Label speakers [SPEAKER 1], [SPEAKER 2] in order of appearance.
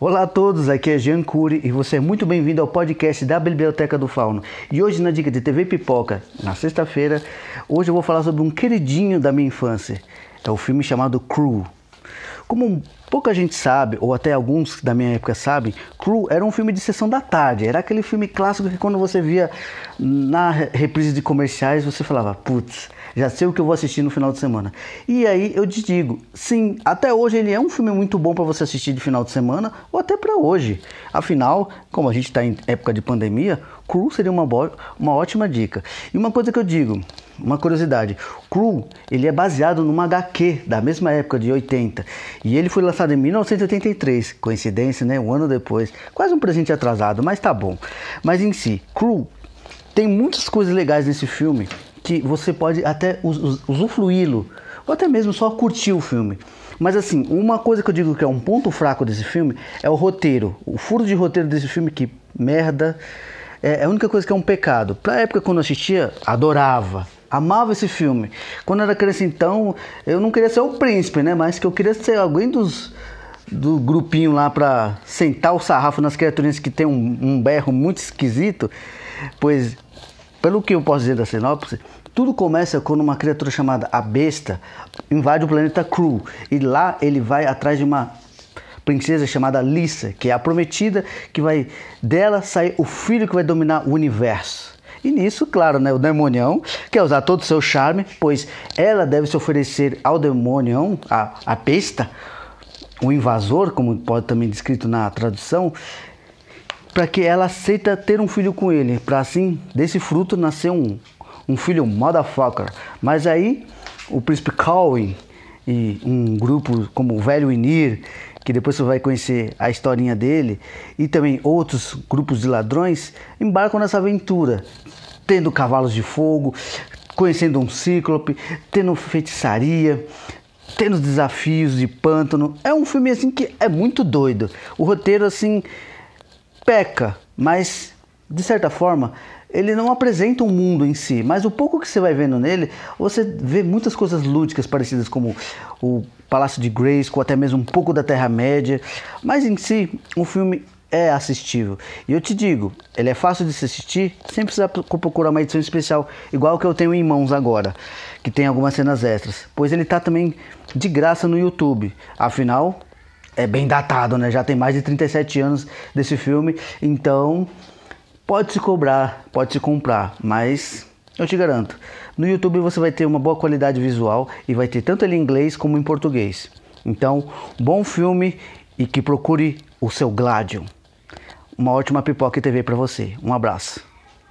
[SPEAKER 1] Olá a todos, aqui é Jean Cury e você é muito bem-vindo ao podcast da Biblioteca do Fauno. E hoje na Dica de TV Pipoca, na sexta-feira, hoje eu vou falar sobre um queridinho da minha infância. É o filme chamado Crew. Como pouca gente sabe, ou até alguns da minha época sabem, Crew era um filme de sessão da tarde. Era aquele filme clássico que quando você via na reprise de comerciais, você falava, putz, já sei o que eu vou assistir no final de semana. E aí eu te digo, sim, até hoje ele é um filme muito bom para você assistir de final de semana ou até para hoje. Afinal, como a gente está em época de pandemia, Crew seria uma, uma ótima dica. E uma coisa que eu digo, uma curiosidade, Crew, ele é baseado numa HQ da mesma época de 80 e ele foi lançado em 1983, coincidência, né? Um ano depois, quase um presente atrasado, mas tá bom. Mas em si, Crew tem muitas coisas legais nesse filme que você pode até usufruí-lo, ou até mesmo só curtir o filme. Mas assim, uma coisa que eu digo que é um ponto fraco desse filme é o roteiro. O furo de roteiro desse filme, que merda. É, é a única coisa que é um pecado. Pra época quando eu assistia, adorava. Amava esse filme. Quando era criança, então, eu não queria ser o príncipe, né? Mas que eu queria ser alguém dos, do grupinho lá pra sentar o sarrafo nas criaturinhas que tem um, um berro muito esquisito. Pois pelo que eu posso dizer da sinopse, tudo começa quando uma criatura chamada a Besta invade o planeta Cru e lá ele vai atrás de uma princesa chamada Lisa, que é a prometida, que vai dela sair o filho que vai dominar o universo. E nisso, claro, né, o demonião quer usar todo o seu charme, pois ela deve se oferecer ao demonião, a, a besta, o invasor, como pode também descrito na tradução, para que ela aceita ter um filho com ele, para assim desse fruto nascer um, um filho motherfucker. Mas aí o príncipe Colin e um grupo como o Velho Inir, que depois você vai conhecer a historinha dele, e também outros grupos de ladrões, embarcam nessa aventura, tendo cavalos de fogo, conhecendo um cíclope, tendo feitiçaria, tendo desafios de pântano. É um filme assim que é muito doido. O roteiro assim peca, mas de certa forma ele não apresenta um mundo em si, mas o pouco que você vai vendo nele, você vê muitas coisas lúdicas parecidas como o Palácio de Grayskull, até mesmo um pouco da Terra-média, mas em si o filme é assistível. E eu te digo, ele é fácil de se assistir sem precisar procurar uma edição especial, igual que eu tenho em mãos agora, que tem algumas cenas extras, pois ele está também de graça no YouTube. Afinal, é bem datado, né? Já tem mais de 37 anos desse filme, então pode se cobrar, pode se comprar, mas eu te garanto, no YouTube você vai ter uma boa qualidade visual e vai ter tanto ele em inglês como em português. Então, bom filme e que procure o seu Gladion. Uma ótima pipoca TV para você. Um abraço.